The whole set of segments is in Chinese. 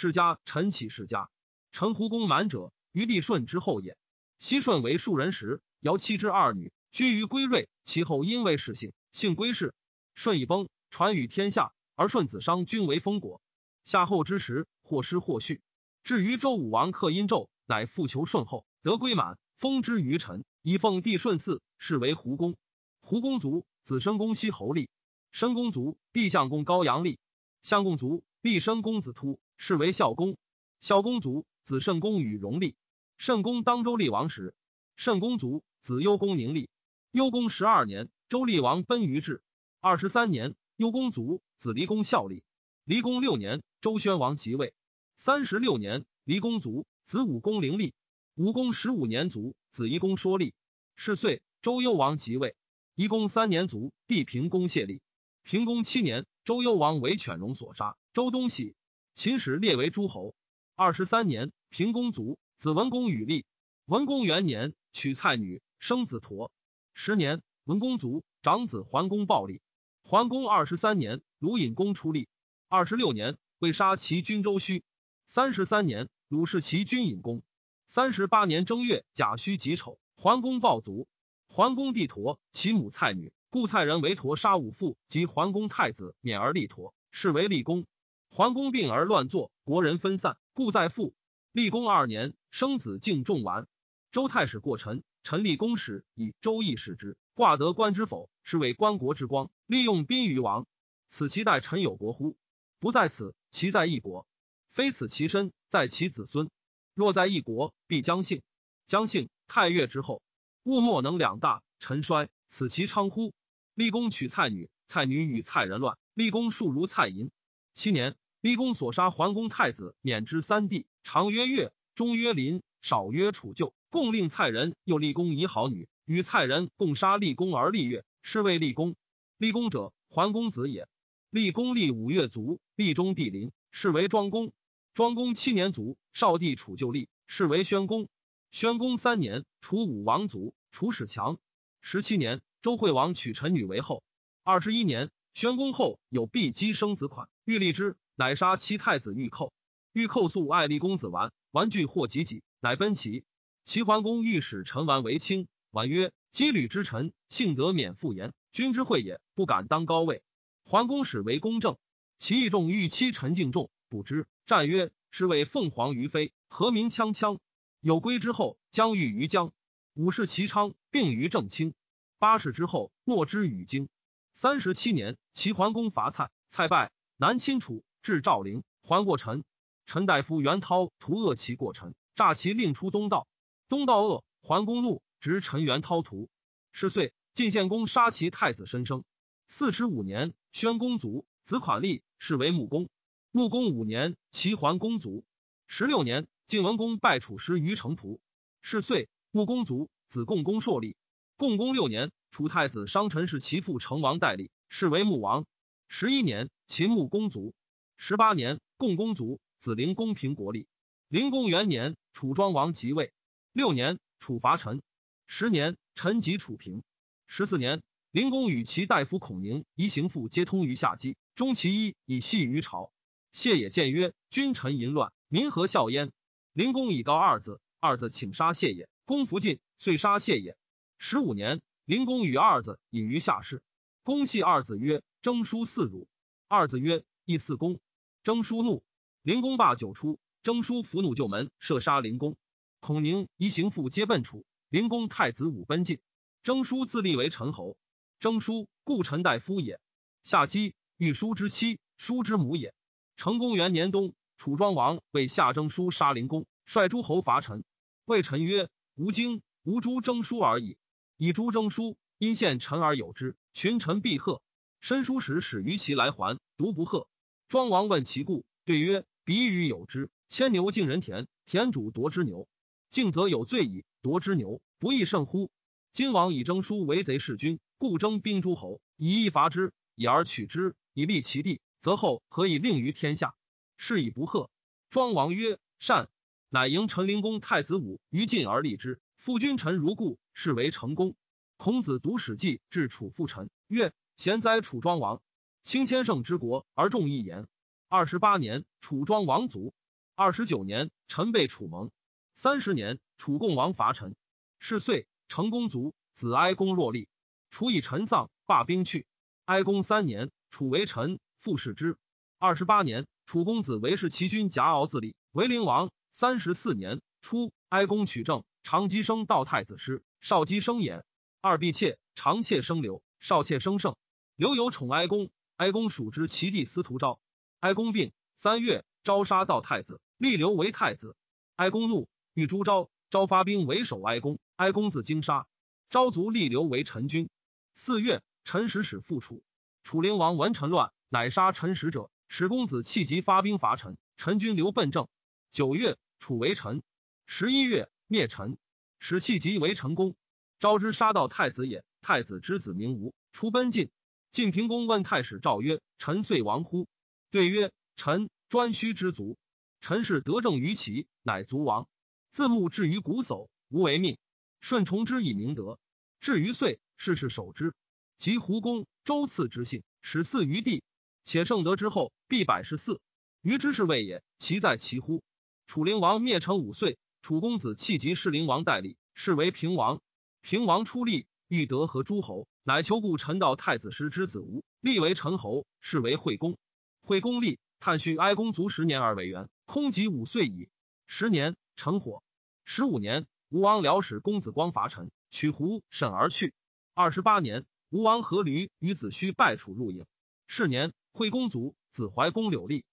世家陈启世家。陈胡公满者，于帝舜之后也。西舜为庶人时，尧妻之二女居于归瑞，其后因为氏姓，姓归氏。舜已崩，传与天下，而顺子商均为封国。夏后之时，或失或续。至于周武王克殷纣，乃复求舜后，得归满，封之于臣，以奉帝舜嗣，是为胡公。胡公族，子申公西侯立，申公族，弟相公高阳立，相公族，立申公子突，是为孝公。孝公卒，子慎公与荣立。慎公当周厉王时，慎公卒，子幽公宁立。幽公十二年，周厉王奔于至。二十三年，幽公卒，子离公孝立。离公六年，周宣王即位。三十六年，离公卒，子武公陵立。武公十五年卒，子夷公说立。是岁，周幽王即位。夷公三年卒，弟平公谢立。平公七年，周幽王为犬戎所杀。周东喜，秦始列为诸侯。二十三年，平公卒，子文公与立。文公元年，娶蔡女，生子佗。十年，文公卒，长子桓公暴立。桓公二十三年，鲁隐公出立。二十六年，为杀其君周须。三十三年，鲁氏其君隐公。三十八年正月，甲戌己丑，桓公暴卒。桓公弟佗，其母蔡女，故蔡人为佗杀五父及桓公太子，免而立佗，是为立公。桓公病而乱作，国人分散，故在父。立公二年，生子敬仲完。周太史过陈，陈立公时以周易视之，挂得官之否，是为官国之光。利用宾于王，此其代陈有国乎？不在此，其在一国。非此其身，在其子孙。若在一国，必将幸。将幸，太岳之后，物莫能两大，臣衰，此其昌乎？立公娶蔡女，蔡女与蔡人乱，立公数如蔡寅。七年，立公所杀桓公太子，免之三弟，长曰月，中曰林，少曰楚旧，共令蔡人又立公以好女，与蔡人共杀立公而立月，是谓立公。立公者，桓公子也。立公立五岳卒，立中帝林，是为庄公。庄公七年卒，少帝楚就立，是为宣公。宣公三年，楚武王卒，楚始强。十七年，周惠王娶臣女为后。二十一年，宣公后有必姬生子款，欲立之，乃杀其太子欲寇。欲寇素爱立公子完，完惧祸及己，乃奔齐。齐桓公欲使陈完为卿，婉曰：“羁旅之臣，幸得免复言，君之惠也，不敢当高位。”桓公使为公正，其义重欲欺陈敬重，不知。战曰：“是谓凤凰于飞，何鸣锵锵？有归之后，将遇于江。五世齐昌病于正清。八世之后，莫之与京。三十七年，齐桓公伐蔡，蔡败，南侵楚，至赵陵，还过陈。陈大夫袁涛图恶其过陈，诈其令出东道。东道恶，桓公怒，执陈元涛图。是岁，晋献公杀其太子申生。四十五年，宣公卒，子款立，是为穆公。穆公五年，齐桓公卒。十六年，晋文公败楚师于城濮。是岁，穆公卒，子共公硕立。共公六年，楚太子商臣是其父成王代立，是为穆王。十一年，秦穆公卒。十八年，共公卒，子灵公平国立。灵公元年，楚庄王即位。六年，楚伐陈。十年，陈及楚平。十四年，灵公与其大夫孔宁、夷行父皆通于下姬，终其一以系于朝。谢也谏曰：“君臣淫乱，民何效焉？”灵公以告二子，二子请杀谢也。公弗进，遂杀谢也。十五年，灵公与二子隐于下室。公系二子曰：“征书四辱。”二子曰：“亦四公。”征书怒，灵公罢酒出。征书伏弩，就门射杀灵公。孔宁、夷行父皆奔楚。灵公太子武奔进。征书自立为陈侯。征书，故陈大夫也。夏姬，欲叔之妻，叔之母也。成公元年冬，楚庄王为夏征书杀灵公，率诸侯伐陈。谓臣曰：“吾经无诸征书而已。以诸征书，因献臣而有之，群臣必贺。申叔时使于其来还，独不贺。”庄王问其故，对曰：“比与有之。牵牛进人田，田主夺之牛，敬则有罪矣。夺之牛，不亦甚乎？今王以征书为贼弑君，故征兵诸侯，以义伐之，以而取之，以立其地。”则后何以令于天下？是以不贺。庄王曰：“善。”乃迎陈灵公太子武于晋而立之。父君臣如故，是为成功。孔子读《史记》，至楚父臣曰：“贤哉，楚庄王！轻千乘之国而重一言。”二十八年，楚庄王卒。二十九年，陈被楚盟。三十年，楚共王伐陈。是岁，成公卒，子哀公若立。楚以陈丧，罢兵去。哀公三年，楚为臣，复视之。二十八年，楚公子为是齐军夹敖自立，为灵王。三十四年初，哀公取政，长姬生道太子师，少姬生衍。二婢妾，长妾生刘，少妾生胜。刘有宠哀公，哀公属之其弟司徒昭。哀公病，三月，昭杀道太子，立刘为太子。哀公怒，欲诛昭，昭发兵为首。哀公，哀公自京杀。昭卒，立刘为陈君。四月，陈使使复楚。楚灵王闻陈乱，乃杀陈使者。使公子弃疾发兵伐陈。陈军留奔郑。九月，楚为陈。十一月，灭陈。使弃疾为陈公。昭之杀道太子也。太子之子名吴，出奔晋。晋平公问太史赵曰：“臣遂亡乎？”对曰：“臣专须之卒。臣氏得政于齐，乃卒亡。自牧至于古叟，无为命。顺从之以明德。至于岁，事事守之。及胡公、周次之信，始祀于地。且圣德之后，必百十四。于之是谓也，其在其乎？楚灵王灭陈五岁，楚公子弃疾弑灵王代立，是为平王。平王出力，欲得和诸侯，乃求故陈道太子师之子吴，立为陈侯，是为惠公。惠公立，探须哀公卒十年而为元，空及五岁矣。十年，成火。十五年，吴王辽使公子光伐陈，取胡沈而去。二十八年，吴王阖闾与子胥败楚入郢。是年，惠公卒，子怀公柳立。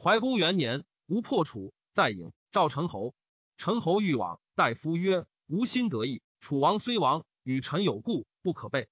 怀公元年，吴破楚，在郢，赵陈侯。陈侯欲往，大夫曰：“吾心得意。楚王虽亡，与臣有故，不可备。”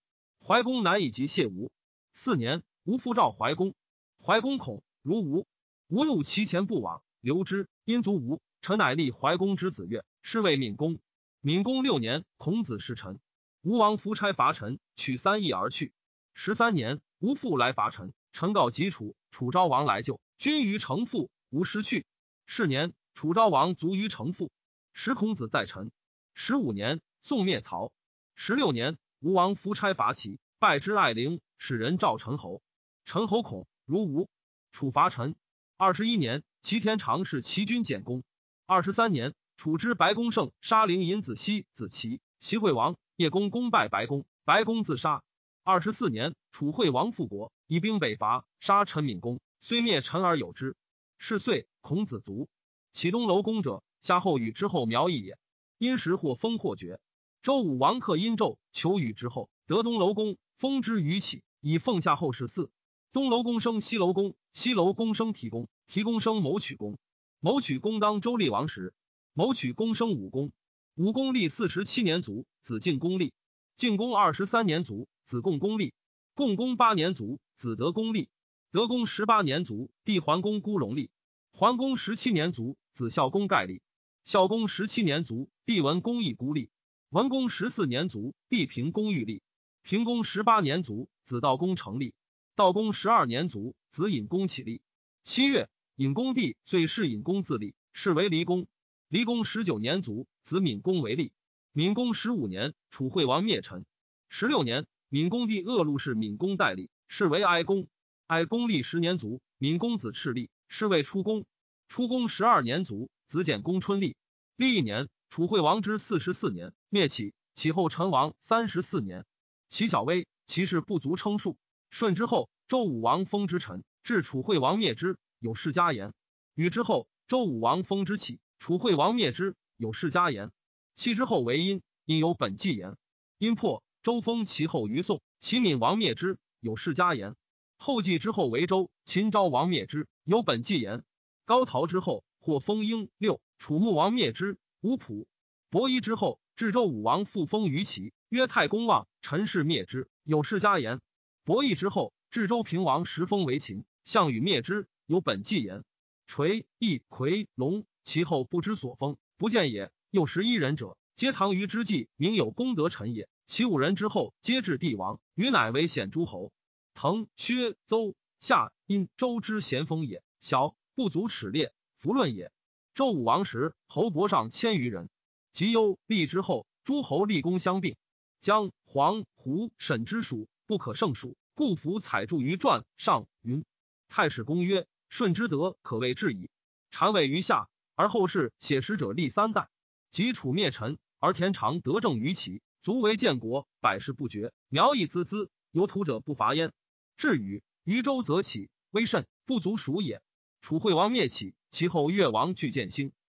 怀公难以及谢吴。四年，吴复召怀公。怀公恐，如吴。吴怒其前不往，留之。因卒吴，臣乃立怀公之子曰，是谓闵公。闵公六年，孔子弑臣。吴王夫差伐陈，取三邑而去。十三年，吴复来伐陈，陈告及楚，楚昭王来救，君于城父，吴失去。是年，楚昭王卒于城父。时孔子在陈。十五年，宋灭曹。十六年，吴王夫差伐齐，败之爱陵，使人召陈侯。陈侯恐。如吴，楚伐陈。二十一年，齐田常侍齐军简公。二十三年，楚之白公胜杀陵尹子西子齐，齐惠王叶公攻败白公，白公自杀。二十四年，楚惠王复国，以兵北伐，杀陈闵公，虽灭陈而有之。是岁，孔子卒。启东楼公者，夏后禹之后苗裔也。因时或封或爵。周武王克殷纣，求雨之后，得东楼公，封之于启，以奉夏后氏嗣。东楼公生西楼公，西楼公生提公，提公生谋取公，谋取公当周厉王时，谋取公生武公，武公立四十七年卒，子晋公立，晋公二十三年卒，子贡公立，共公八年卒，子德公立，德公十八年卒，弟桓公孤荣立，桓公十七年卒，子孝公盖立，孝公十七年卒，弟文公义孤立，文公十四年卒，弟平公欲立，平公十八年卒，子道公成立。道公十二年卒，子尹公起立。七月，尹公弟遂弑尹公自立，是为离公。离公十九年卒，子闵公为立。闵公十五年，楚惠王灭陈。十六年，闵公弟恶禄氏闵公代立，是为哀公。哀公立十年卒，闵公子赤立，是为出公。出公十二年卒，子简公春立。立一年，楚惠王之四十四年，灭启。启后陈王三十四年，齐小微，其事不足称数。顺之后，周武王封之臣，至楚惠王灭之，有世家言。禹之后，周武王封之启，楚惠王灭之，有世家言。弃之后为殷，殷有本纪言。殷破，周封其后于宋，齐闵王灭之，有世家言。后继之后为周，秦昭王灭之，有本纪言。高陶之后，或封婴六，楚穆王灭之，无仆。伯夷之后，至周武王复封于齐，曰太公望，陈氏灭之，有世家言。伯夷之后，至周平王时封为秦，项羽灭之，有本纪言。垂、翼、夔、龙，其后不知所封，不见也。又十一人者，皆唐虞之际，名有功德臣也。其五人之后，皆至帝王，余乃为显诸侯。滕、薛、邹、夏、殷、周之咸丰也，小不足齿列，弗论也。周武王时，侯伯上千余人。及忧立之后，诸侯立功相并，将、黄、胡、沈之属。不可胜数，故服采注于传上云。太史公曰：“舜之德，可谓至矣。禅位于下，而后世写实者立三代。及楚灭陈，而田常得政于齐，足为建国，百世不绝，苗裔孜孜，有土者不伐焉。至于渝州则起，威甚，不足数也。楚惠王灭齐，其后越王俱建兴。